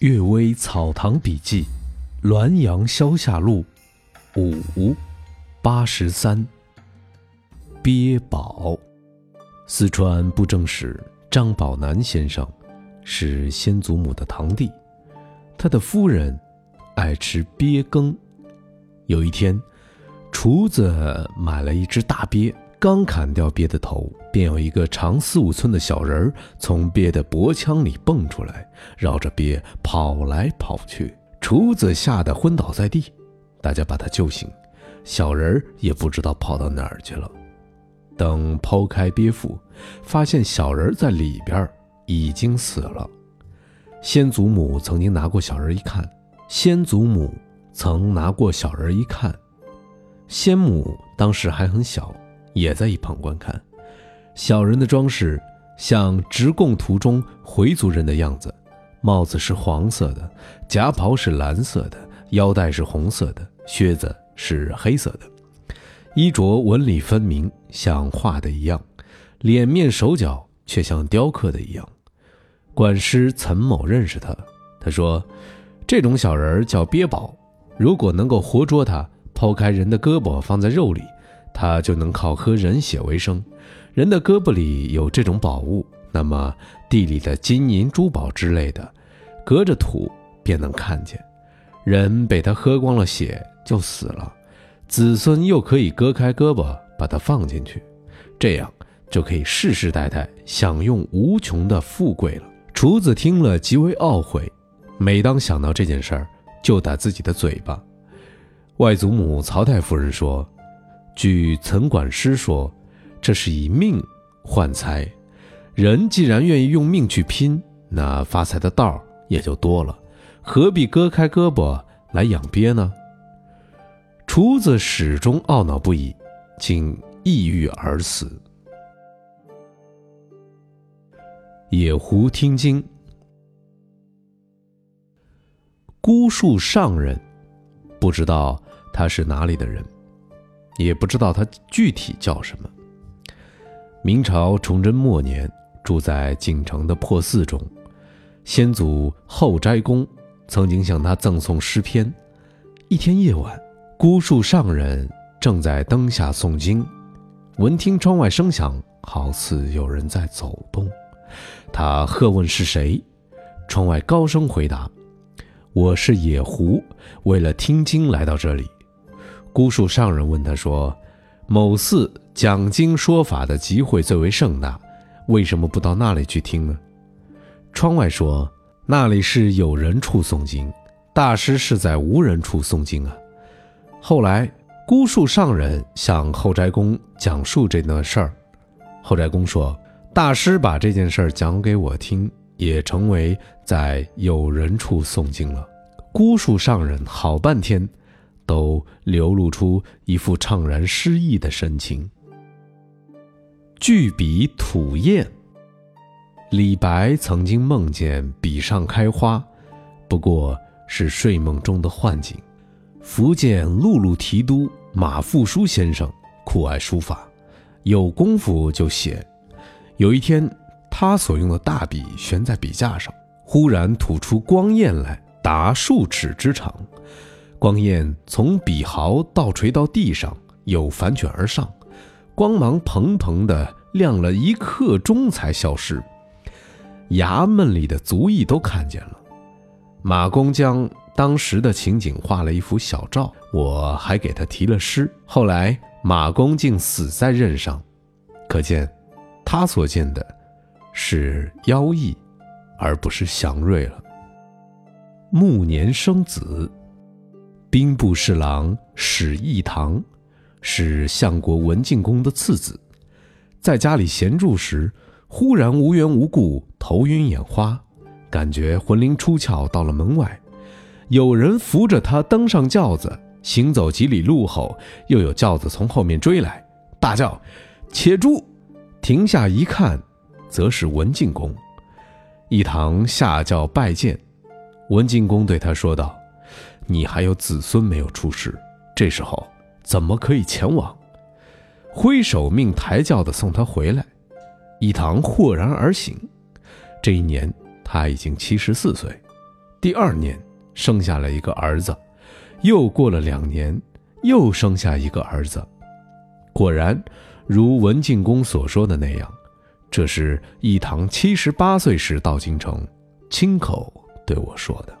《岳微草堂笔记》，滦阳消夏录，五八十三。鳖宝，四川布政使张宝南先生是先祖母的堂弟，他的夫人爱吃鳖羹。有一天，厨子买了一只大鳖。刚砍掉鳖的头，便有一个长四五寸的小人儿从鳖的脖腔里蹦出来，绕着鳖跑来跑去。厨子吓得昏倒在地，大家把他救醒，小人儿也不知道跑到哪儿去了。等剖开鳖腹，发现小人在里边已经死了。先祖母曾经拿过小人一看，先祖母曾拿过小人一看，先母当时还很小。也在一旁观看，小人的装饰像直贡图中回族人的样子，帽子是黄色的，夹袍是蓝色的，腰带是红色的，靴子是黑色的，衣着纹理分明，像画的一样，脸面手脚却像雕刻的一样。管师岑某认识他，他说：“这种小人叫鳖宝，如果能够活捉他，剖开人的胳膊放在肉里。”他就能靠喝人血为生，人的胳膊里有这种宝物，那么地里的金银珠宝之类的，隔着土便能看见。人被他喝光了血就死了，子孙又可以割开胳膊把它放进去，这样就可以世世代代享用无穷的富贵了。厨子听了极为懊悔，每当想到这件事儿，就打自己的嘴巴。外祖母曹太夫人说。据岑管师说，这是以命换财。人既然愿意用命去拼，那发财的道也就多了，何必割开胳膊来养鳖呢？厨子始终懊恼不已，竟抑郁而死。野狐听经，孤树上人，不知道他是哪里的人。也不知道他具体叫什么。明朝崇祯末年，住在锦城的破寺中，先祖后斋公曾经向他赠送诗篇。一天夜晚，孤树上人正在灯下诵经，闻听窗外声响，好似有人在走动。他喝问是谁，窗外高声回答：“我是野狐，为了听经来到这里。”孤树上人问他说：“某寺讲经说法的集会最为盛大，为什么不到那里去听呢？”窗外说：“那里是有人处诵经，大师是在无人处诵经啊。”后来，孤树上人向后斋公讲述这段事儿，后斋公说：“大师把这件事儿讲给我听，也成为在有人处诵经了。”孤树上人好半天。都流露出一副怅然失意的神情。巨笔吐艳。李白曾经梦见笔上开花，不过是睡梦中的幻境。福建陆路提督马复书先生酷爱书法，有功夫就写。有一天，他所用的大笔悬在笔架上，忽然吐出光焰来，达数尺之长。光焰从笔毫倒垂到地上，又反卷而上，光芒蓬蓬的亮了一刻钟才消失。衙门里的族役都看见了。马公将当时的情景画了一幅小照，我还给他题了诗。后来马公竟死在任上，可见他所见的是妖异，而不是祥瑞了。暮年生子。兵部侍郎史义堂是相国文敬公的次子，在家里闲住时，忽然无缘无故头晕眼花，感觉魂灵出窍，到了门外，有人扶着他登上轿子，行走几里路后，又有轿子从后面追来，大叫：“且住！”停下一看，则是文敬公。一堂下轿拜见，文敬公对他说道。你还有子孙没有出世，这时候怎么可以前往？挥手命抬轿的送他回来。一堂豁然而醒。这一年他已经七十四岁，第二年生下了一个儿子，又过了两年，又生下一个儿子。果然，如文进公所说的那样，这是一堂七十八岁时到京城亲口对我说的。